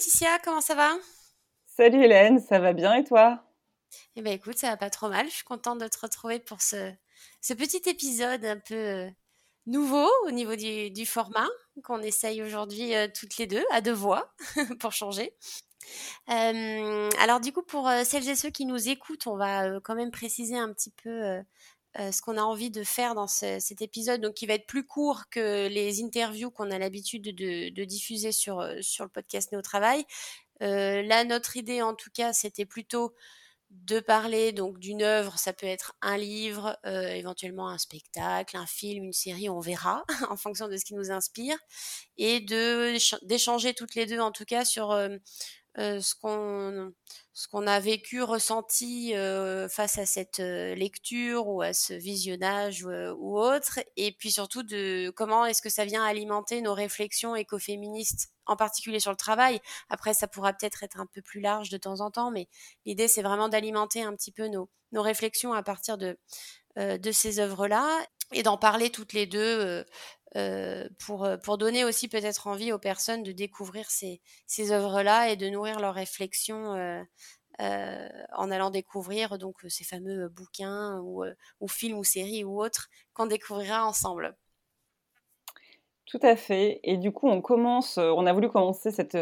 Laetitia, comment ça va? Salut Hélène, ça va bien et toi? Eh bien écoute, ça va pas trop mal. Je suis contente de te retrouver pour ce, ce petit épisode un peu euh, nouveau au niveau du, format qu'on essaye aujourd'hui euh, toutes les deux, à deux voix, pour changer. Euh, alors du coup, pour celles et ceux qui nous écoutent, on va quand même préciser un petit peu ce qu'on a envie de faire dans cet épisode, donc qui va être plus court que les interviews qu'on a l'habitude de, diffuser sur, sur le podcast Néo Travail. là, notre idée, en tout cas, c'était plutôt de parler donc d'une œuvre, ça peut être un livre, éventuellement un spectacle, un film, une série, on verra en fonction de ce qui nous inspire, et de d'échanger toutes les deux en tout cas sur ce qu'on ce qu'on a vécu, ressenti face à cette lecture ou à ce visionnage ou autre, et puis surtout de comment est-ce que ça vient alimenter nos réflexions écoféministes, en particulier sur le travail. Après, ça pourra peut-être être un peu plus large de temps en temps, mais l'idée c'est vraiment d'alimenter un petit peu nos, nos réflexions à partir de, de ces œuvres-là et d'en parler toutes les deux euh, pour, euh, pour donner aussi peut-être envie aux personnes de découvrir ces, ces œuvres-là et de nourrir leurs réflexions euh, en allant découvrir donc ces fameux bouquins ou, ou films ou séries ou autres qu'on découvrira ensemble. Tout à fait. Et du coup, on commence, on a voulu commencer cette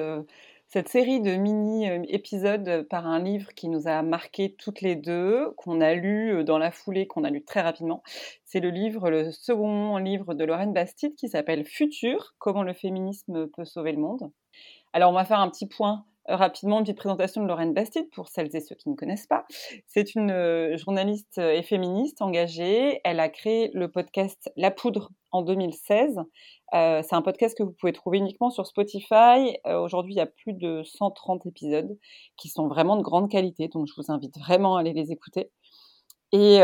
cette série de mini-épisodes par un livre qui nous a marqué toutes les deux, qu'on a lu dans la foulée, qu'on a lu très rapidement. C'est le livre, le second livre de Lorraine Bastide qui s'appelle Futur, comment le féminisme peut sauver le monde. Alors on va faire un petit point rapidement une petite présentation de Lorraine Bastide pour celles et ceux qui ne connaissent pas. C'est une euh, journaliste et féministe engagée. Elle a créé le podcast La Poudre en 2016. Euh, c'est un podcast que vous pouvez trouver uniquement sur Spotify. Euh, aujourd'hui, il y a plus de 130 épisodes qui sont vraiment de grande qualité, donc je vous invite vraiment à aller les écouter. Et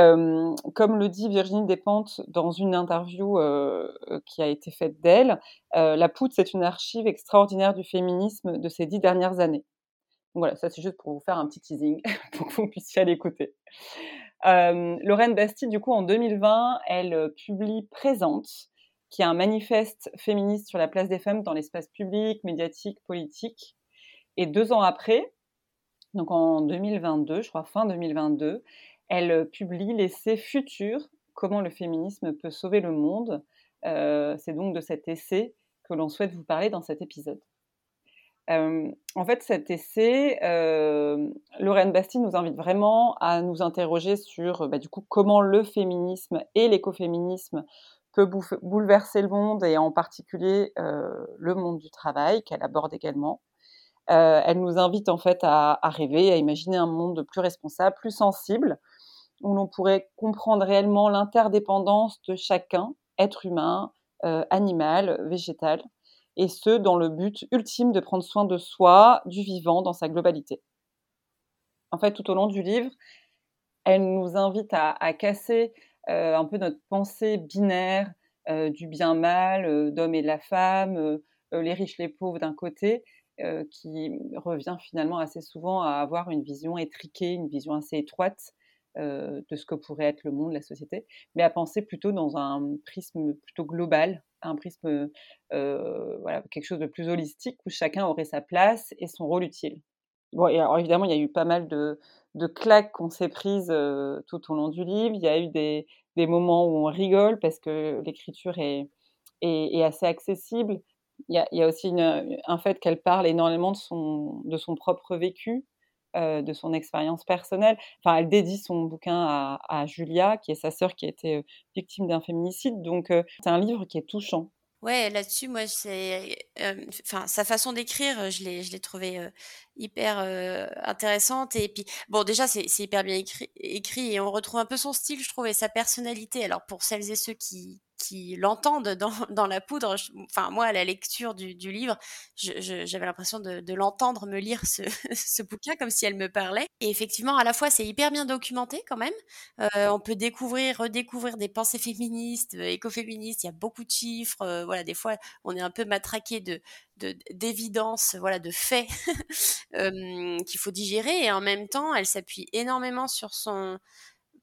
comme le dit Virginie Despentes dans une interview qui a été faite d'elle, La Poudre, c'est une archive extraordinaire du féminisme de ces dix dernières années. Voilà, ça c'est juste pour vous faire un petit teasing, pour que vous puissiez aller écouter. Lorraine Bastide, du coup, en 2020, elle publie Présente, qui est un manifeste féministe sur la place des femmes dans l'espace public, médiatique, politique. Et deux ans après, donc en 2022, je crois fin 2022, elle publie l'essai Futur, comment le féminisme peut sauver le monde. c'est donc de cet essai que l'on souhaite vous parler dans cet épisode. en fait, cet essai, Lorraine Bastille nous invite vraiment à nous interroger sur bah, du coup, comment le féminisme et l'écoféminisme peut bouleverser le monde et en particulier le monde du travail qu'elle aborde également. elle nous invite en fait à, rêver, à imaginer un monde plus responsable, plus sensible, où l'on pourrait comprendre réellement l'interdépendance de chacun, être humain, euh, animal, végétal, et ce, dans le but ultime de prendre soin de soi, du vivant dans sa globalité. En fait, tout au long du livre, elle nous invite à, casser euh, un peu notre pensée binaire euh, du bien-mal, d'homme et de la femme, les riches, les pauvres d'un côté, qui revient finalement assez souvent à avoir une vision étriquée, une vision assez étroite euh, de ce que pourrait être le monde, la société, mais à penser plutôt dans un prisme plutôt global, un prisme, euh, voilà, quelque chose de plus holistique où chacun aurait sa place et son rôle utile. Bon, et alors évidemment, il y a eu pas mal de, de claques qu'on s'est prises euh, tout au long du livre. Il y a eu des, des moments où on rigole parce que l'écriture est, est, assez accessible. Il y a, il y a aussi un fait qu'elle parle énormément de son, de son propre vécu, euh, de son expérience personnelle. Enfin, elle dédie son bouquin à, Julia, qui est sa sœur qui a été euh, victime d'un féminicide. Donc, euh, c'est un livre qui est touchant. Ouais, là-dessus, moi, c'est, enfin, sa façon d'écrire, je l'ai, je l'ai trouvé hyper intéressante. Et puis, bon, déjà, c'est, hyper bien écrit, écrit, et on retrouve un peu son style, je trouve, et sa personnalité. Alors, pour celles et ceux qui, qui l'entendent dans, dans, la poudre. enfin, moi, à la lecture du, livre, j'avais l'impression de, l'entendre me lire ce, ce, bouquin comme si elle me parlait. Et effectivement, à la fois, c'est hyper bien documenté quand même. Euh, on peut découvrir, redécouvrir des pensées féministes, euh, écoféministes. Il y a beaucoup de chiffres. Euh, voilà, des fois, on est un peu matraqué de d'évidence, voilà, de faits qu'il faut digérer. Et en même temps, elle s'appuie énormément sur son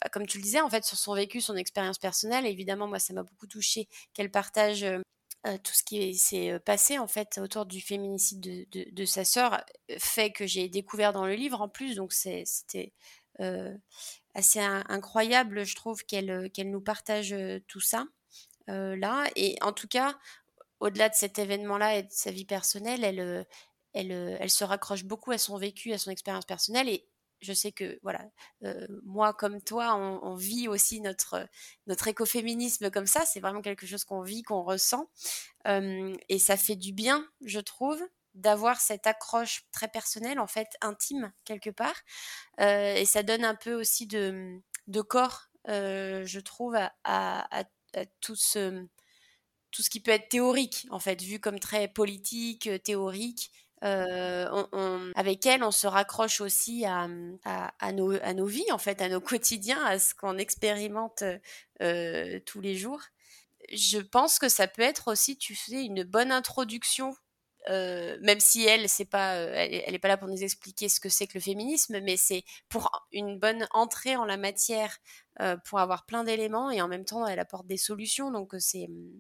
bah, comme tu le disais, en fait, sur son vécu, son expérience personnelle. Évidemment, moi, ça m'a beaucoup touché qu'elle partage tout ce qui s'est passé en fait autour du féminicide de, sa sœur fait que j'ai découvert dans le livre en plus, donc c'était assez incroyable, je trouve, qu'elle nous partage tout ça là. Et en tout cas, au-delà de cet événement-là et de sa vie personnelle, elle, elle, elle se raccroche beaucoup à son vécu, à son expérience personnelle. Et je sais que voilà, moi comme toi, on, vit aussi notre notre écoféminisme comme ça. C'est vraiment quelque chose qu'on vit, qu'on ressent, et ça fait du bien, je trouve, d'avoir cette accroche très personnelle, en fait intime quelque part, et ça donne un peu aussi de, de corps, je trouve, à, à, tout ce tout ce qui peut être théorique, en fait, vu comme très politique, théorique, on, avec elle, on se raccroche aussi à, à, nos, à, nos, vies, en fait, à nos quotidiens, à ce qu'on expérimente tous les jours. Je pense que ça peut être aussi, tu sais, une bonne introduction, même si elle, c'est pas, elle n'est pas là pour nous expliquer ce que c'est que le féminisme, mais c'est pour une bonne entrée en la matière, pour avoir plein d'éléments et en même temps, elle apporte des solutions. Donc, c'est mmh,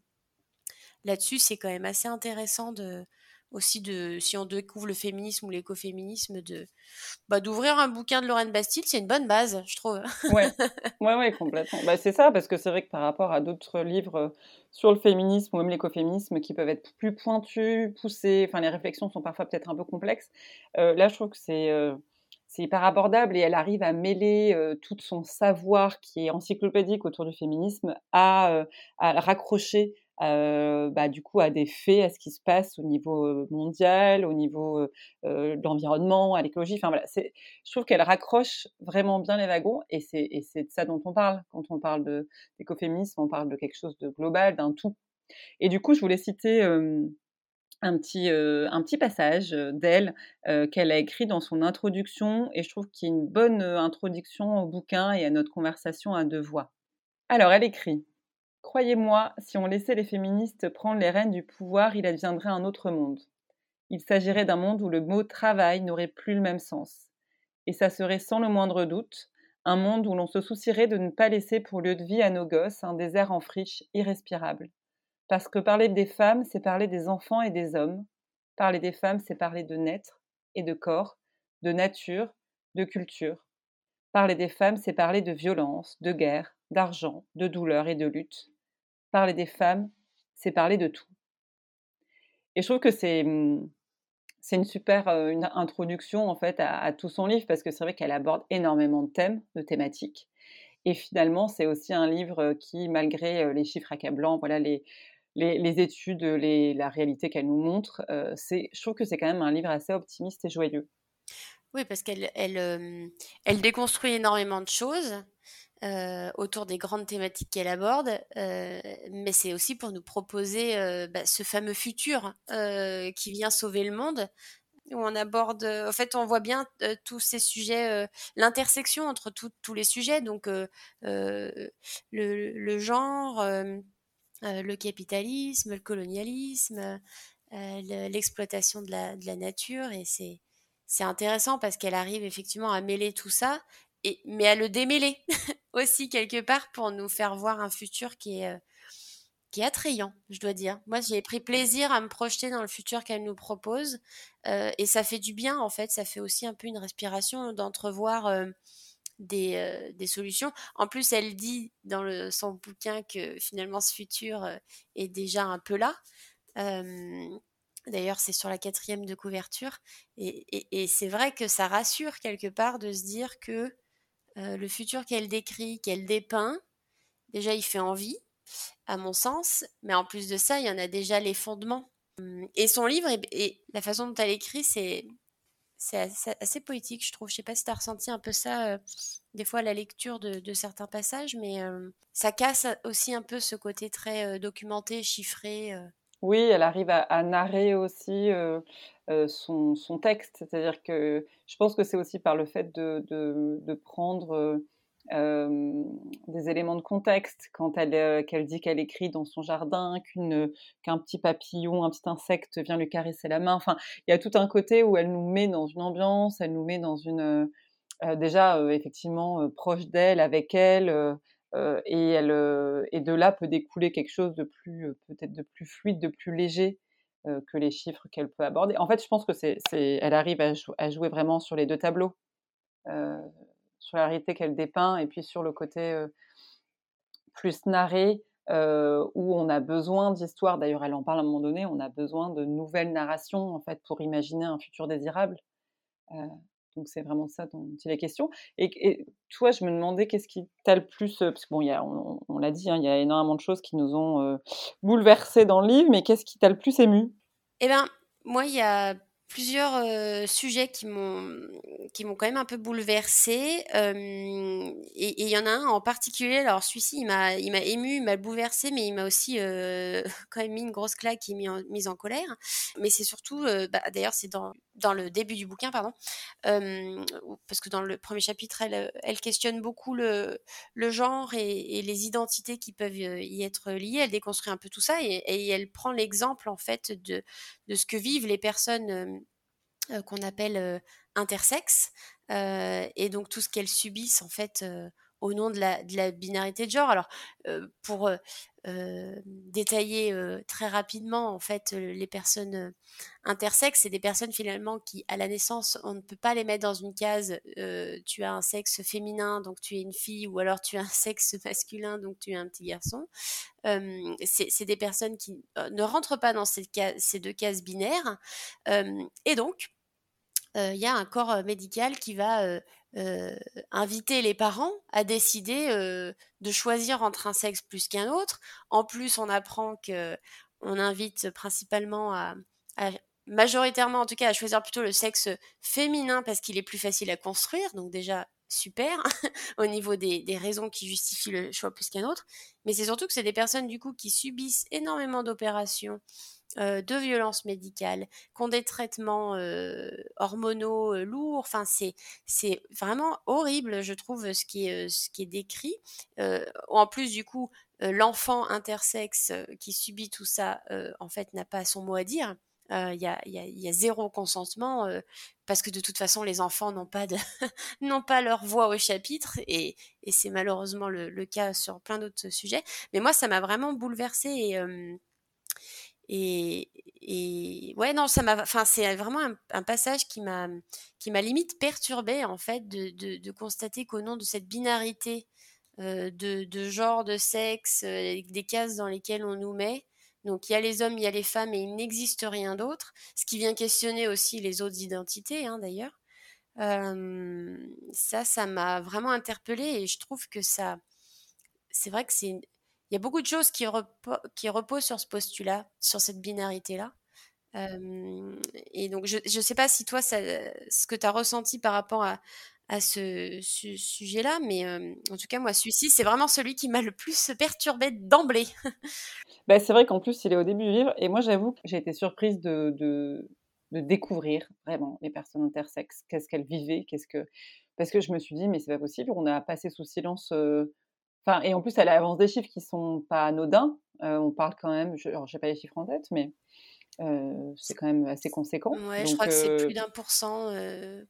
là-dessus, c'est quand même assez intéressant de aussi de si on découvre le féminisme ou l'écoféminisme de bah, d'ouvrir un bouquin de Lorraine Bastille c'est une bonne base je trouve. Ouais. Ouais ouais complètement. Bah, c'est ça parce que c'est vrai que par rapport à d'autres livres euh, sur le féminisme ou même l'écoféminisme qui peuvent être plus pointus poussés enfin les réflexions sont parfois peut-être un peu complexes euh, là je trouve que c'est euh, c'est hyper abordable et elle arrive à mêler tout son savoir qui est encyclopédique autour du féminisme à, à raccrocher bah, du coup à des faits, à ce qui se passe au niveau mondial, au niveau de l'environnement, à l'écologie. Enfin voilà, je trouve qu'elle raccroche vraiment bien les wagons et c'est de ça dont on parle quand on parle d'écoféminisme, on parle de quelque chose de global, d'un tout. Et du coup, je voulais citer un petit, un petit passage d'elle qu'elle a écrit dans son introduction et je trouve qu'il y a une bonne introduction au bouquin et à notre conversation à deux voix. Alors, elle écrit Croyez-moi, si on laissait les féministes prendre les rênes du pouvoir, il adviendrait un autre monde. Il s'agirait d'un monde où le mot travail n'aurait plus le même sens. Et ça serait sans le moindre doute un monde où l'on se soucierait de ne pas laisser pour lieu de vie à nos gosses un désert en friche irrespirable. Parce que parler des femmes, c'est parler des enfants et des hommes. Parler des femmes, c'est parler de naître et de corps, de nature, de culture. Parler des femmes, c'est parler de violence, de guerre, d'argent, de douleur et de lutte. Parler des femmes, c'est parler de tout. Et je trouve que c'est mmh, c'est une super une introduction en fait à, tout son livre parce que c'est vrai qu'elle aborde énormément de thèmes, de thématiques. Et finalement, c'est aussi un livre qui, malgré les chiffres accablants, voilà les, les, études, les, la réalité qu'elle nous montre, c'est, je trouve que c'est quand même un livre assez optimiste et joyeux. Oui, parce qu'elle elle, elle déconstruit énormément de choses. Euh, autour des grandes thématiques qu'elle aborde, euh, mais c'est aussi pour nous proposer euh, bah, ce fameux futur qui vient sauver le monde, où on aborde, en fait, on voit bien tous ces sujets, l'intersection entre tous les sujets, donc le, le, genre, le capitalisme, le colonialisme, l'exploitation de la, de la nature, et c'est c'est intéressant parce qu'elle arrive effectivement à mêler tout ça mais à le démêler aussi quelque part pour nous faire voir un futur qui est, euh, qui est attrayant, je dois dire. Moi, j'ai pris plaisir à me projeter dans le futur qu'elle nous propose euh, et ça fait du bien en fait. Ça fait aussi un peu une respiration d'entrevoir euh, des, des, solutions. En plus, elle dit dans son bouquin que finalement ce futur est déjà un peu là. D'ailleurs, c'est sur la quatrième de couverture. Et, et c'est vrai que ça rassure quelque part de se dire que euh, le futur qu'elle décrit, qu'elle dépeint, déjà il fait envie, à mon sens, mais en plus de ça, il y en a déjà les fondements. Hum, et son livre et, la façon dont elle écrit, c'est assez, poétique, je trouve. Je sais pas si tu as ressenti un peu ça euh, des fois à la lecture de, certains passages, mais euh, ça casse aussi un peu ce côté très documenté, chiffré. Oui, elle arrive à, narrer aussi son, texte. C'est-à-dire que je pense que c'est aussi par le fait de, prendre des éléments de contexte quand elle qu'elle dit qu'elle écrit dans son jardin, qu'un petit papillon, un petit insecte vient lui caresser la main. Enfin, il y a tout un côté où elle nous met dans une ambiance, elle nous met dans une déjà effectivement proche d'elle, avec elle et, elle, et de là peut découler quelque chose de plus, peut-être de plus fluide, de plus léger que les chiffres qu'elle peut aborder. En fait, je pense que c'est, elle arrive à, jouer vraiment sur les deux tableaux, sur la réalité qu'elle dépeint et puis sur le côté plus narré où on a besoin d'histoires. D'ailleurs, elle en parle à un moment donné. On a besoin de nouvelles narrations en fait pour imaginer un futur désirable. Donc c'est vraiment ça dont il est question. Et, toi, je me demandais qu'est-ce qui t'a le plus, parce que bon, y a, on, l'a dit, hein, il y a énormément de choses qui nous ont bouleversés dans le livre, mais qu'est-ce qui t'a le plus ému? Eh bien, moi, il y a plusieurs sujets qui m'ont qui m'ont quand même un peu bouleversée et il y en a un en particulier. Alors celui-ci il m'a il m'a ému il m'a bouleversé mais il m'a aussi quand même mis une grosse claque et mis en, mise en colère. Mais c'est surtout bah, d'ailleurs c'est dans dans le début du bouquin pardon parce que dans le premier chapitre elle, elle questionne beaucoup le le genre et, les identités qui peuvent y être liées. Elle déconstruit un peu tout ça et, et elle prend l'exemple en fait de de ce que vivent les personnes euh, qu'on appelle euh, intersexes, euh, et donc tout ce qu'elles subissent en fait au nom de la, de la, binarité de genre. Alors, pour détailler très rapidement, en fait, les personnes intersexes, c'est des personnes finalement qui, à la naissance, on ne peut pas les mettre dans une case. tu as un sexe féminin, donc tu es une fille, ou alors tu as un sexe masculin, donc tu es un petit garçon. c'est des personnes qui ne rentrent pas dans ces deux cases binaires. et donc, il y a un corps médical qui va inviter les parents à décider de choisir entre un sexe plus qu'un autre. En plus, on apprend que on invite principalement à, majoritairement en tout cas à choisir plutôt le sexe féminin parce qu'il est plus facile à construire. Donc déjà super au niveau des, des, raisons qui justifient le choix plus qu'un autre. Mais c'est surtout que c'est des personnes du coup qui subissent énormément d'opérations euh, de violences médicales, qui ont des traitements euh, hormonaux euh, lourds. Enfin, c'est c'est vraiment horrible, je trouve, ce qui est ce qui est décrit. en plus, du coup, l'enfant intersexe qui subit tout ça, en fait, n'a pas son mot à dire. Il y, a, zéro consentement parce que de toute façon les enfants n'ont pas leur voix au chapitre et, c'est malheureusement le, cas sur plein d'autres sujets mais moi ça m'a vraiment bouleversée et, ouais, non, ça m'a. Enfin, c'est vraiment un, passage qui m'a, qui m'a limite perturbé en fait de, constater qu'au nom de cette binarité de, genre, de sexe, des cases dans lesquelles on nous met. Donc il y a les hommes, il y a les femmes et il n'existe rien d'autre. Ce qui vient questionner aussi les autres identités, hein, d'ailleurs. Euh, ça, ça m'a vraiment interpellée et je trouve que ça, c'est vrai que c'est il y a beaucoup de choses qui, reposent sur ce postulat, sur cette binarité-là. et donc, je ne sais pas si toi, ce que tu as ressenti par rapport à, à ce, sujet-là, mais en tout cas, moi, celui-ci, c'est vraiment celui qui m'a le plus perturbé d'emblée. bah, c'est vrai qu'en plus, il est au début du livre, et moi, j'avoue que j'ai été surprise de, découvrir vraiment les personnes intersexes, qu'est-ce qu'elles vivaient, qu'est-ce que... Parce que je me suis dit, mais c'est pas possible, on a passé sous silence Enfin, et en plus, elle avance des chiffres qui sont pas anodins. On parle quand même, je n'ai pas les chiffres en tête, mais euh, c'est quand même assez conséquent. Ouais, je crois que c'est euh, plus d'un pour cent,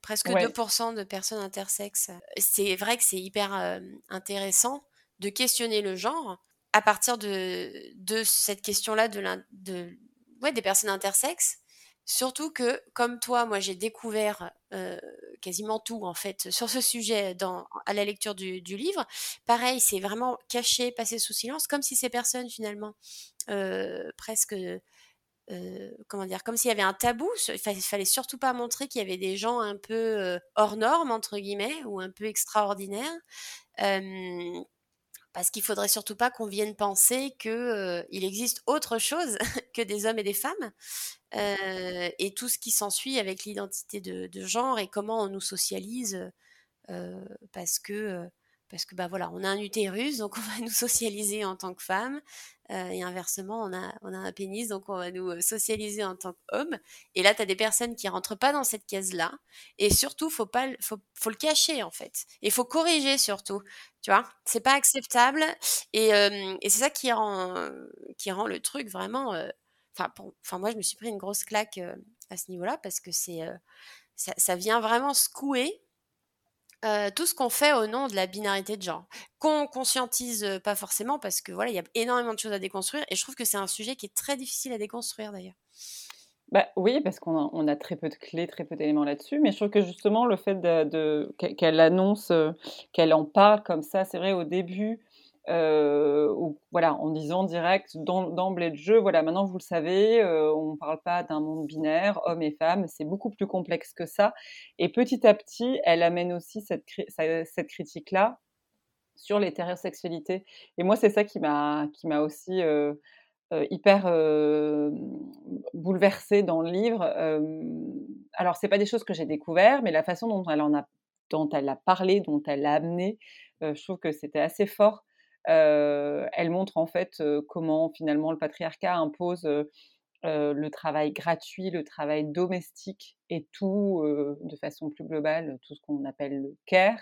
presque 2% de personnes intersexes. C'est vrai que c'est hyper intéressant de questionner le genre à partir de, de cette question-là de, de ouais, des personnes intersexes Surtout que, comme toi, moi j'ai découvert euh, quasiment tout en fait sur ce sujet dans, à la lecture du, livre. Pareil, c'est vraiment caché, passé sous silence, comme si ces personnes finalement euh, presque euh, comment dire, comme s'il y avait un tabou. Il fallait, surtout pas montrer qu'il y avait des gens un peu hors normes entre guillemets ou un peu extraordinaires parce qu'il faudrait surtout pas qu'on vienne penser que euh, il existe autre chose que des hommes et des femmes euh, et tout ce qui s'ensuit avec l'identité de, de, genre et comment on nous socialise euh, parce que parce que bah voilà, on a un utérus, donc on va nous socialiser en tant que femme, euh, et inversement, on a, on a un pénis, donc on va nous euh, socialiser en tant qu'homme. Et là, tu as des personnes qui rentrent pas dans cette case-là, et surtout, faut pas, faut, faut le cacher en fait, et faut corriger surtout, tu vois, c'est pas acceptable, et, euh, et c'est ça qui rend, qui rend le truc vraiment, enfin, moi, je me suis pris une grosse claque à ce niveau-là parce que c'est, ça, ça, vient vraiment secouer tout ce qu'on fait au nom de la binarité de genre, qu'on conscientise pas forcément parce que voilà, il y a énormément de choses à déconstruire et je trouve que c'est un sujet qui est très difficile à déconstruire d'ailleurs. Bah, oui, parce qu'on a, très peu de clés, très peu d'éléments là-dessus, mais je trouve que justement le fait qu'elle annonce, qu'elle en parle comme ça, c'est vrai au début, ou, voilà, en disant direct d'emblée de jeu, voilà, maintenant vous le savez, on ne parle pas d'un monde binaire, hommes et femmes, c'est beaucoup plus complexe que ça. Et petit à petit, elle amène aussi cette, cette critique-là sur l'hétérosexualité. Et moi, c'est ça qui m'a aussi euh, hyper euh, bouleversée dans le livre. alors, c'est pas des choses que j'ai découvert, mais la façon dont elle en a, parlé, dont elle l'a amené, euh, je trouve que c'était assez fort. elle montre en fait comment finalement le patriarcat impose le travail gratuit, le travail domestique et tout, de façon plus globale, tout ce qu'on appelle le care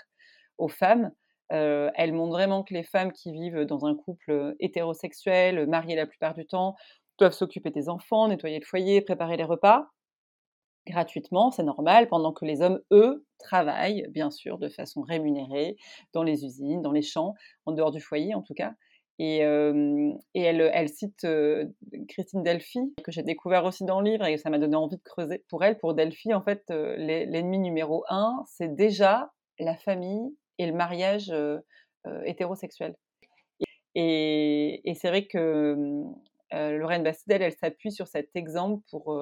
aux femmes. Euh, elle montre vraiment que les femmes qui vivent dans un couple hétérosexuel, mariées la plupart du temps, doivent s'occuper des enfants, nettoyer le foyer, préparer les repas gratuitement, c'est normal, pendant que les hommes, eux, travaillent, bien sûr, de façon rémunérée, dans les usines, dans les champs, en dehors du foyer en tout cas. Et, elle, cite Christine Delphi, que j'ai découvert aussi dans le livre, et ça m'a donné envie de creuser. Pour elle, pour Delphi, en fait, l'ennemi numéro un, c'est déjà la famille et le mariage hétérosexuel. Et, c'est vrai que Lorraine Bastidel, elle s'appuie sur cet exemple pour,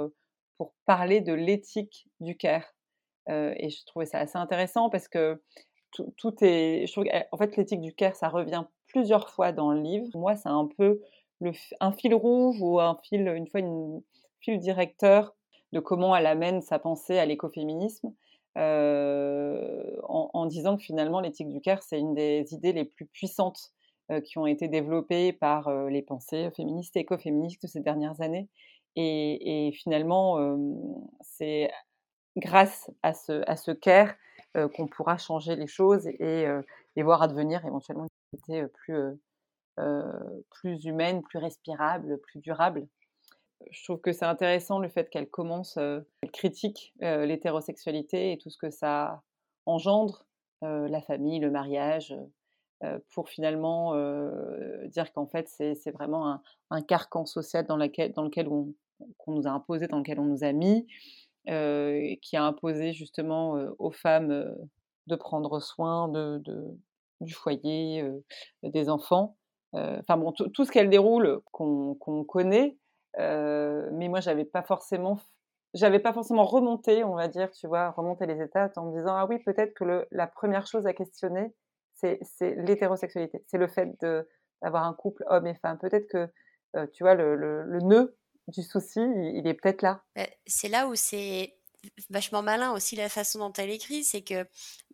pour parler de l'éthique du care. et je trouvais ça assez intéressant parce que tout, est. Je trouve, en fait, l'éthique du care, ça revient plusieurs fois dans le livre. Moi, c'est un peu le, un fil rouge ou un fil, une fois, une fil directeur de comment elle amène sa pensée à l'écoféminisme. Euh, en, disant que finalement l'éthique du care, c'est une des idées les plus puissantes euh, qui ont été développées par euh, les pensées féministes et écoféministes de ces dernières années. Et, finalement, c'est grâce à ce, à ce qu'on pourra changer les choses et, et, voir advenir éventuellement une société plus, plus humaine, plus respirable, plus durable je trouve que c'est intéressant le fait qu'elle commence, elle critique l'hétérosexualité et tout ce que ça engendre, la famille, le mariage, pour finalement dire qu'en fait c'est vraiment un, carcan social dans, lequel on, nous a imposé, dans lequel on nous a mis, qui a imposé justement aux femmes de prendre soin de, du foyer, des enfants. Enfin bon, tout ce qu'elle déroule qu'on connaît, mais moi, j'avais pas forcément j'avais pas forcément remonté, on va dire, tu vois, remonté les étapes en me disant ah oui, peut-être que la première chose à questionner, c'est l'hétérosexualité, c'est le fait d'avoir un couple homme et femme. Peut-être que tu vois le, nœud du souci, il, est peut-être là. Bah, c'est là où c'est vachement malin aussi la façon dont elle écrit, c'est que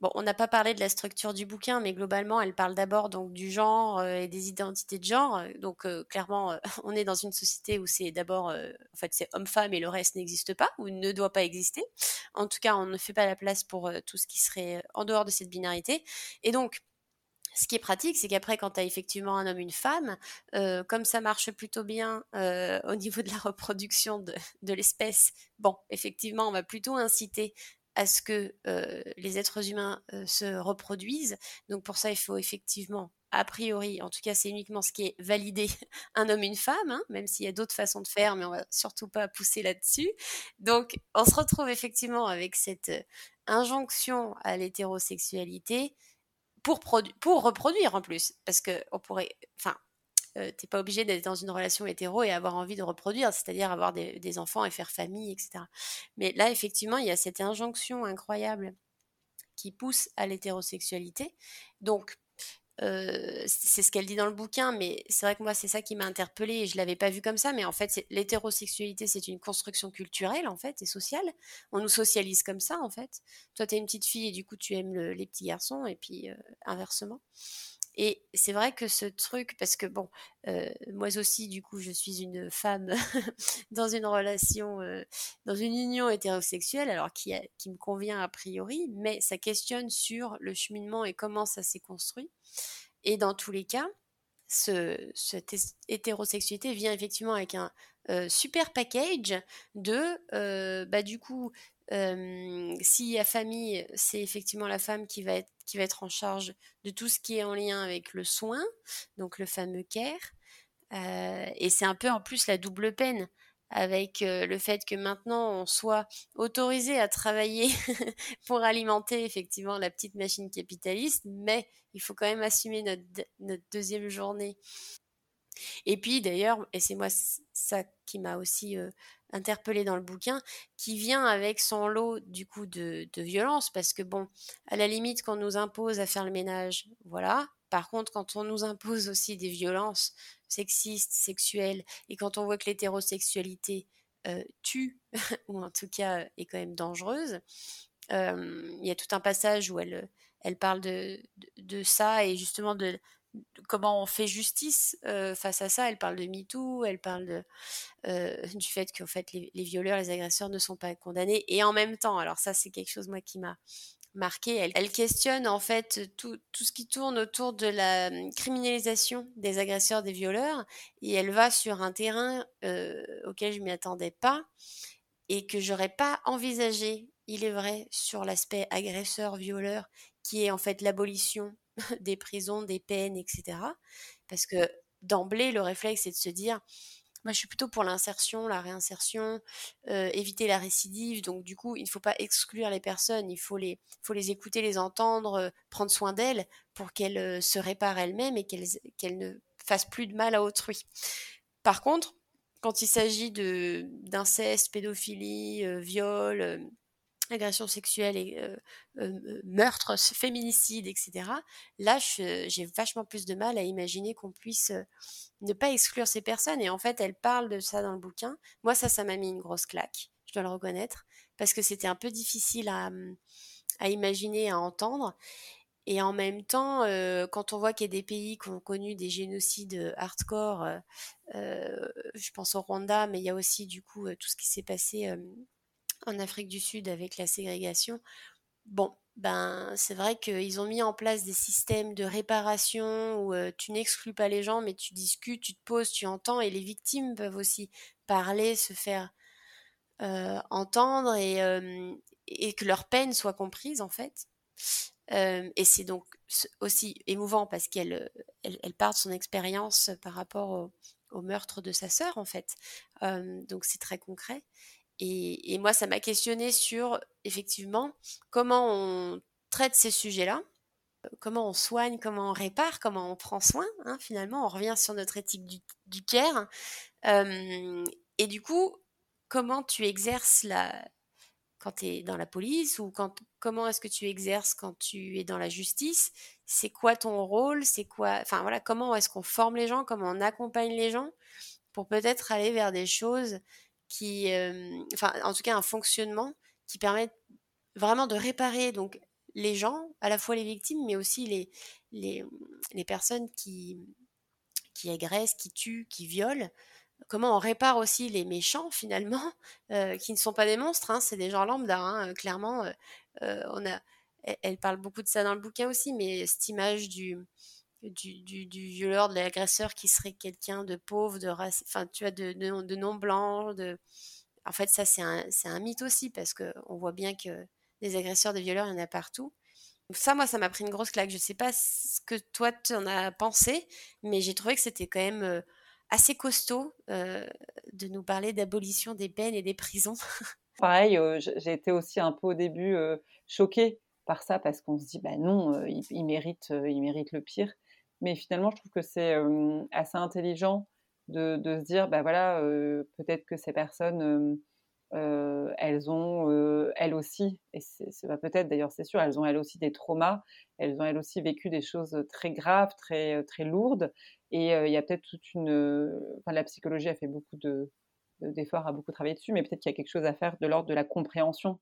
bon, on n'a pas parlé de la structure du bouquin, mais globalement, elle parle d'abord donc du genre euh, et des identités de genre. Donc euh, clairement, euh, on est dans une société où c'est d'abord, en fait, c'est homme-femme et le reste n'existe pas ou ne doit pas exister. En tout cas, on ne fait pas la place pour tout ce qui serait en dehors de cette binarité. Et donc ce qui est pratique, c'est qu'après, quand tu as effectivement un homme, une femme, euh, comme ça marche plutôt bien euh, au niveau de la reproduction de, l'espèce, bon, effectivement, on va plutôt inciter à ce que euh, les êtres humains se reproduisent. Donc pour ça, il faut effectivement, a priori, en tout cas, c'est uniquement ce qui est validé, un homme, une femme, hein, même s'il y a d'autres façons de faire, mais on va surtout pas pousser là-dessus. Donc on se retrouve effectivement avec cette injonction à l'hétérosexualité pour, pour reproduire en plus. Parce que on pourrait. Enfin, euh, t'es pas obligé d'être dans une relation hétéro et avoir envie de reproduire, c'est-à-dire avoir des, enfants et faire famille, etc. Mais là, effectivement, il y a cette injonction incroyable qui pousse à l'hétérosexualité. Donc, c'est ce qu'elle dit dans le bouquin, mais c'est vrai que moi, c'est ça qui m'a interpellée et je l'avais pas vu comme ça. Mais en fait, l'hétérosexualité, c'est une construction culturelle, en fait, et sociale. On nous socialise comme ça, en fait. Toi, tu es une petite fille et du coup, tu aimes les petits garçons, et puis inversement. Et c'est vrai que ce truc, parce que bon, moi aussi, du coup, je suis une femme dans une relation, dans une union hétérosexuelle, alors qui, qui me convient a priori, mais ça questionne sur le cheminement et comment ça s'est construit. Et dans tous les cas, ce, cette hétérosexualité vient effectivement avec un super package de, bah, du coup, s'il y a famille, c'est effectivement la femme qui va, être, qui va être en charge de tout ce qui est en lien avec le soin, donc le fameux care. et c'est un peu en plus la double peine avec le fait que maintenant on soit autorisé à travailler pour alimenter effectivement la petite machine capitaliste, mais il faut quand même assumer notre, notre deuxième journée. Et puis d'ailleurs, et c'est moi ça qui m'a aussi interpellé dans le bouquin, qui vient avec son lot du coup de, violence, parce que bon, à la limite, quand on nous impose à faire le ménage, voilà. Par contre, quand on nous impose aussi des violences sexistes, sexuelles, et quand on voit que l'hétérosexualité euh, tue, ou en tout cas est quand même dangereuse, il y a tout un passage où elle, elle parle de, ça et justement de, comment on fait justice face à ça. Elle parle de MeToo, elle parle de, du fait qu'en fait les, violeurs, les agresseurs ne sont pas condamnés. Et en même temps, alors ça c'est quelque chose moi qui m'a marquée. Elle, questionne en fait tout, tout, ce qui tourne autour de la hum, criminalisation des agresseurs, des violeurs, et elle va sur un terrain euh, auquel je m'y attendais pas et que j'aurais pas envisagé, il est vrai, sur l'aspect agresseur-violeur, qui est en fait l'abolition des prisons, des peines, etc. Parce que d'emblée, le réflexe, c'est de se dire, moi, je suis plutôt pour l'insertion, la réinsertion, euh, éviter la récidive. Donc, du coup, il ne faut pas exclure les personnes, il faut les, faut les écouter, les entendre, euh, prendre soin d'elles pour qu'elles euh, se réparent elles-mêmes et qu'elles ne fassent plus de mal à autrui. Par contre, quand il s'agit d'inceste, pédophilie, viol, agression sexuelle et euh, euh, meurtre, féminicide, etc. Là, j'ai vachement plus de mal à imaginer qu'on puisse ne pas exclure ces personnes. Et en fait, elle parle de ça dans le bouquin. Moi, ça, ça m'a mis une grosse claque, je dois le reconnaître, parce que c'était un peu difficile à, à, imaginer, à entendre. Et en même temps, quand on voit qu'il y a des pays qui ont connu des génocides hardcore, je pense au Rwanda, mais il y a aussi du coup tout ce qui s'est passé en Afrique du Sud avec la ségrégation, bon, ben c'est vrai qu'ils ont mis en place des systèmes de réparation où tu n'exclus pas les gens, mais tu discutes, tu te poses, tu entends, et les victimes peuvent aussi parler, se faire entendre et, que leur peine soit comprise en fait. et c'est donc aussi émouvant parce qu'elle elle, part de son expérience par rapport au, meurtre de sa sœur en fait. donc c'est très concret. Et, moi, ça m'a questionné sur, effectivement, comment on traite ces sujets-là, euh, comment on soigne, comment on répare, comment on prend soin, hein, finalement, on revient sur notre éthique du, du et du coup, comment tu exerces la, quand tu es dans la police ou quand, comment est-ce que tu exerces quand tu es dans la justice? C'est quoi ton rôle? C'est quoi Enfin voilà, comment est-ce qu'on forme les gens? Comment on accompagne les gens pour peut-être aller vers des choses qui, enfin, en tout cas, un fonctionnement qui permet vraiment de réparer donc les gens, à la fois les victimes, mais aussi les, les, les personnes qui, qui agressent, qui tuent, qui violent. Comment on répare aussi les méchants finalement, qui ne sont pas des monstres, hein, c'est des gens lambda, hein, clairement. on a, elle, parle beaucoup de ça dans le bouquin aussi, mais cette image du, du, violeur, de l'agresseur qui serait quelqu'un de pauvre, de race, enfin, tu vois, de, de, non blanc. De... En fait, ça, c'est un, un, mythe aussi, parce qu'on voit bien que des agresseurs, des violeurs, il y en a partout. ça, moi, ça m'a pris une grosse claque. Je sais pas ce que toi, tu en as pensé, mais j'ai trouvé que c'était quand même euh, assez costaud euh, de nous parler d'abolition des peines et des prisons. Pareil, euh, j'ai été aussi un peu au début choquée par ça parce qu'on se dit bah non, il, mérite, il mérite le pire. Mais finalement, je trouve que c'est assez intelligent de, se dire, bah voilà, peut-être que ces personnes, elles ont, elles aussi, et c'est pas peut-être d'ailleurs, c'est sûr, elles ont elles aussi des traumas, elles ont elles aussi vécu des choses très graves, très, très lourdes, et il y a peut-être toute une... Enfin, la psychologie a fait beaucoup de, d'efforts, a beaucoup travaillé dessus, mais peut-être qu'il y a quelque chose à faire de l'ordre de la compréhension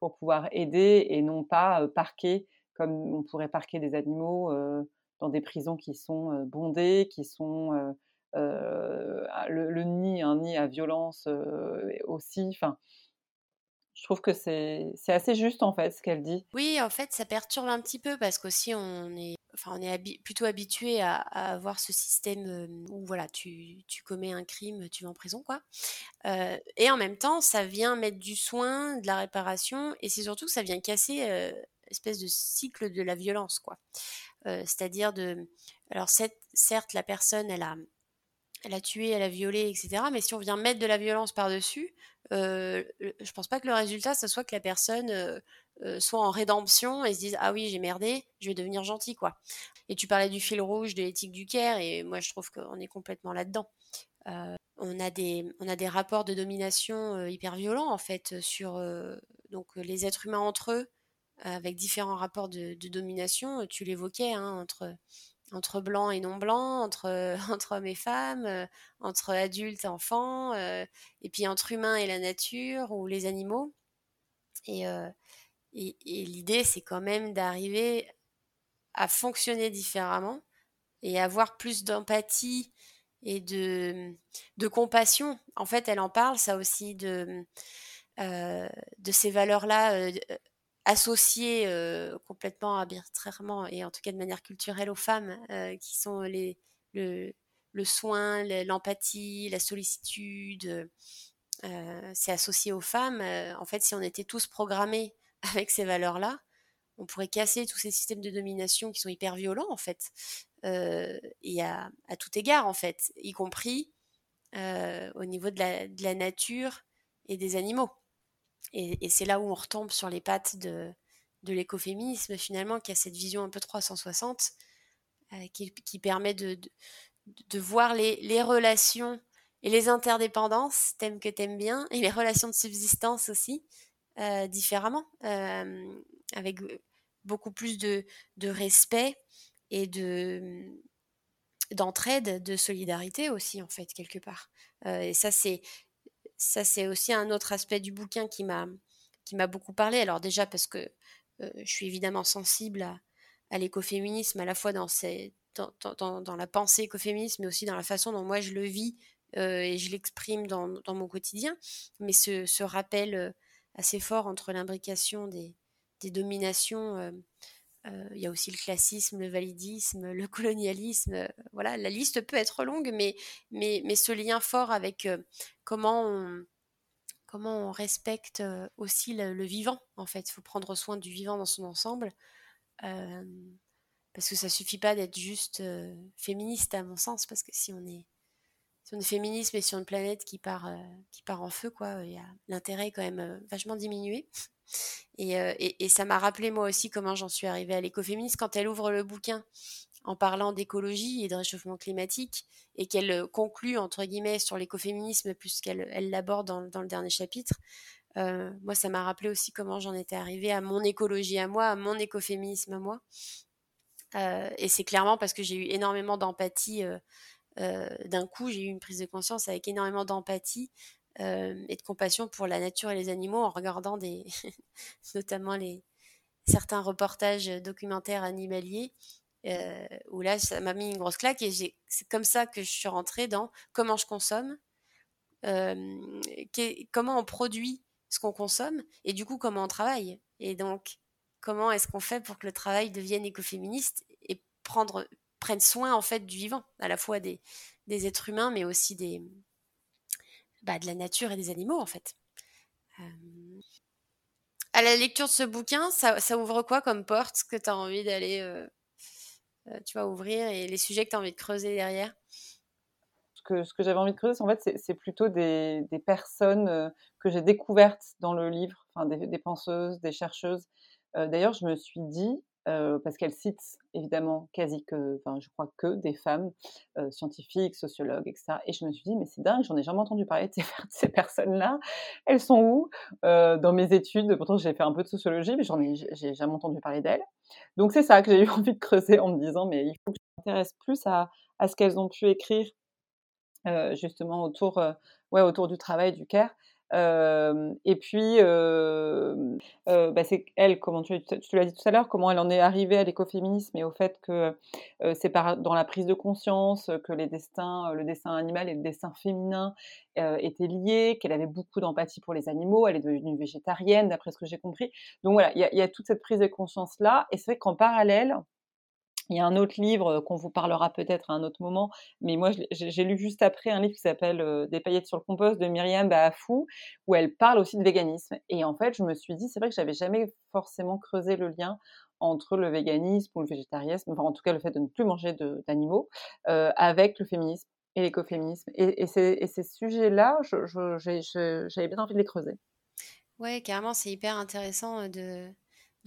pour pouvoir aider et non pas parquer comme on pourrait parquer des animaux dans des prisons qui sont bondées, qui sont le, nid, un nid à violence aussi. Enfin, Je trouve que c'est assez juste en fait ce qu'elle dit. Oui, en fait, ça perturbe un petit peu parce qu'aussi on est, enfin, on est plutôt habitué à, avoir ce système où voilà, tu, tu, commets un crime, tu vas en prison quoi. Et en même temps, ça vient mettre du soin, de la réparation, et c'est surtout que ça vient casser euh, espèce de cycle de la violence quoi. Euh, c'est-à-dire de, alors certes, la personne, elle a, tué, elle a violé, etc. Mais si on vient mettre de la violence par-dessus, euh, je pense pas que le résultat, ce soit que la personne euh, euh, soit en rédemption et se dise ah oui j'ai merdé, je vais devenir gentil quoi. Et tu parlais du fil rouge de l'éthique du Caire et moi je trouve qu'on est complètement là-dedans. on a des on a des rapports de domination hyper violents en fait sur donc les êtres humains entre eux avec différents rapports de, domination. Tu l'évoquais hein, entre entre blancs et non blancs, entre, entre hommes et femmes, euh, entre adultes et enfants, euh, et puis entre humains et la nature ou les animaux. Et, euh, et, l'idée, c'est quand même d'arriver à fonctionner différemment et avoir plus d'empathie et de, de compassion. En fait, elle en parle, ça aussi, de, de ces valeurs-là associées euh, complètement arbitrairement et en tout cas de manière culturelle aux femmes, euh, qui sont le, soin, l'empathie, la sollicitude. Euh, c'est associé aux femmes. en fait, si on était tous programmés avec ces valeurs-là, on pourrait casser tous ces systèmes de domination qui sont hyper violents, en fait, et à, tout égard, en fait, y compris au niveau de la nature et des animaux. Et, c'est là où on retombe sur les pattes de, de l'écoféminisme, finalement, qui a cette vision un peu 360, euh, qui, qui, permet de, de, voir les, les, relations et les interdépendances, thème que t'aimes bien, et les relations de subsistance aussi, euh, différemment, euh, avec beaucoup plus de, de respect et de d'entraide, de solidarité aussi, en fait, quelque part. et ça, c'est ça, c'est aussi un autre aspect du bouquin qui m'a qui m'a beaucoup parlé. Alors déjà parce que euh, je suis évidemment sensible à, l'écoféminisme, à la fois dans, dans, dans, la pensée écoféministe, mais aussi dans la façon dont moi je le vis euh, et je l'exprime dans, dans, mon quotidien. Mais ce, ce rappel euh, assez fort entre l'imbrication des, des dominations euh, il y a aussi le classisme, le validisme, le colonialisme. Euh, voilà, la liste peut être longue, mais, mais, mais ce lien fort avec euh, comment on, comment on respecte aussi le, vivant, en fait. Il faut prendre soin du vivant dans son ensemble. parce que ça suffit pas d'être juste féministe, à mon sens, parce que si on est, si on est féministe, mais sur une planète qui part, qui part en feu, quoi, a l'intérêt quand même vachement diminué. Euh, et, ça m'a rappelé moi aussi comment j'en suis arrivée à l'écoféminisme quand elle ouvre le bouquin en parlant d'écologie et de réchauffement climatique et qu'elle euh, conclut entre guillemets sur l'écoféminisme puisqu'elle elle l'aborde dans, le dernier chapitre. Euh, moi, ça m'a rappelé aussi comment j'en étais arrivée à mon écologie à moi, à mon écoféminisme à moi. et c'est clairement parce que j'ai eu énormément d'empathie. D'un coup, j'ai eu une prise de conscience avec énormément d'empathie euh, et de compassion pour la nature et les animaux en regardant des, notamment les, certains reportages documentaires animaliers, euh, où là, ça m'a mis une grosse claque et c'est comme ça que je suis rentrée dans comment je consomme, euh, comment on produit ce qu'on consomme et du coup comment on travaille. Et donc, comment est-ce qu'on fait pour que le travail devienne écoféministe et prendre, prenne soin en fait du vivant, à la fois des, des êtres humains mais aussi des, bah, de la nature et des animaux en fait. Euh, à la lecture de ce bouquin, ça, ouvre quoi comme porte que tu as envie d'aller euh, euh, ouvrir et les sujets que tu as envie de creuser derrière? Ce que, j'avais envie de creuser, en fait, c'est plutôt des, des personnes que j'ai découvertes dans le livre, enfin, des penseuses, des chercheuses. D'ailleurs, je me suis dit, euh, parce qu'elle cite évidemment quasi que, enfin je crois que des femmes euh, scientifiques, sociologues, etc. Et je me suis dit, mais c'est dingue, j'en ai jamais entendu parler de ces, personnes-là. Elles sont où? Euh, Dans mes études, pourtant j'ai fait un peu de sociologie, mais j'en ai, jamais entendu parler d'elles. Donc c'est ça que j'ai eu envie de creuser en me disant, mais il faut que je m'intéresse plus à, à ce qu'elles ont pu écrire justement autour, ouais, autour du travail du CARE. Et puis, bah, c'est elle, comment tu, l'as dit tout à l'heure, comment elle en est arrivée à l'écoféminisme et au fait que c'est dans la prise de conscience que les destins, le destin animal et le destin féminin étaient liés, qu'elle avait beaucoup d'empathie pour les animaux, elle est devenue végétarienne d'après ce que j'ai compris. Donc voilà, il y, y, a toute cette prise de conscience là, et c'est vrai qu'en parallèle, il y a un autre livre qu'on vous parlera peut-être à un autre moment, mais moi j'ai lu juste après un livre qui s'appelle Des paillettes sur le compost de Myriam Baafou, où elle parle aussi de véganisme. Et en fait, je me suis dit, c'est vrai que j'avais jamais forcément creusé le lien entre le véganisme ou le végétarisme, enfin en tout cas le fait de ne plus manger d'animaux, avec le féminisme et l'écoféminisme. Et, et, ces, ces sujets-là, j'avais bien envie de les creuser. Ouais, carrément, c'est hyper intéressant de,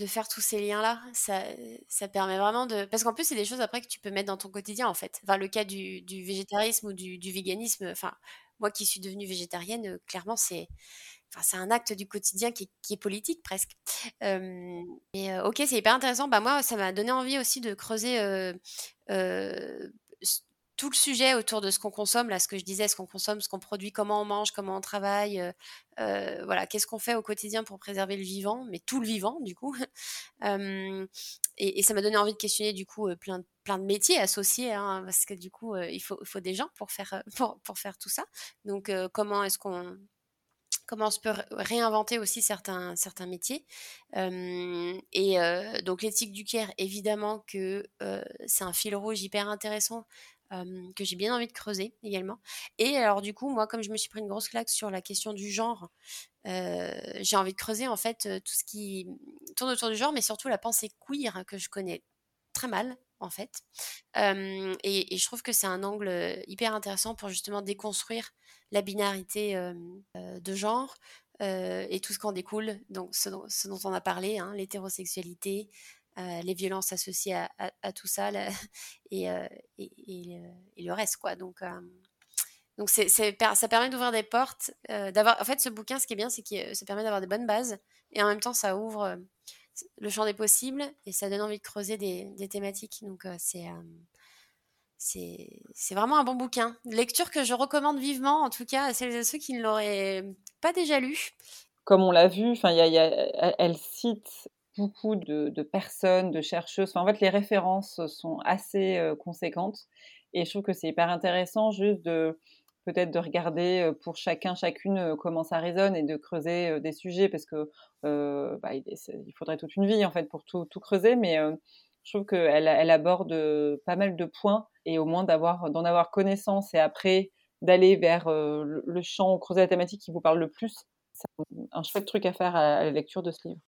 de faire tous ces liens-là. Ça, ça permet vraiment de... Parce qu'en plus, c'est des choses après que tu peux mettre dans ton quotidien, en fait. Enfin, le cas du, végétarisme ou du, véganisme, enfin, moi qui suis devenue végétarienne, euh, clairement, c'est... Enfin, c'est un acte du quotidien qui, est politique presque. Euh, et ok, c'est hyper intéressant. Bah moi, ça m'a donné envie aussi de creuser euh, tout le sujet autour de ce qu'on consomme, là, ce que je disais, ce qu'on consomme, ce qu'on produit, comment on mange, comment on travaille, euh, euh, voilà, qu'est-ce qu'on fait au quotidien pour préserver le vivant, mais tout le vivant, du coup. et, ça m'a donné envie de questionner, du coup, euh, plein, plein de métiers associés, hein, parce que du coup, il, faut, il faut des gens pour faire, pour, pour faire tout ça. Donc, comment est-ce qu'on comment on peut réinventer aussi certains, certains métiers. et donc l'éthique du care, évidemment que c'est un fil rouge hyper intéressant que j'ai bien envie de creuser également. Et alors du coup, moi, comme je me suis pris une grosse claque sur la question du genre, j'ai envie de creuser en fait tout ce qui tourne autour du genre, mais surtout la pensée queer que je connais très mal en fait. Et, je trouve que c'est un angle hyper intéressant pour justement déconstruire la binarité de genre. et tout ce qu'en découle, donc ce dont, on a parlé, hein, l'hétérosexualité, euh, les violences associées à, tout ça et, euh, et, le, reste quoi donc euh, donc c'est, ça permet d'ouvrir des portes d'avoir en fait ce bouquin ce qui est bien c'est que ça permet d'avoir des bonnes bases et en même temps ça ouvre le champ des possibles et ça donne envie de creuser des, des thématiques donc c'est c'est vraiment un bon bouquin. Lecture que je recommande vivement, en tout cas à celles et ceux qui ne l'auraient pas déjà lu. Comme on l'a vu, enfin, elle cite beaucoup de, personnes, de chercheuses. en fait, les références sont assez conséquentes. Et je trouve que c'est hyper intéressant juste de peut-être de regarder pour chacun, chacune comment ça résonne et de creuser des sujets parce que bah, il, faudrait toute une vie en fait pour tout, creuser. Mais je trouve qu'elle elle aborde pas mal de points et au moins d'avoir d'en avoir connaissance et après d'aller vers le, champ, creuser la thématique qui vous parle le plus. C'est un chouette truc à faire à la lecture de ce livre.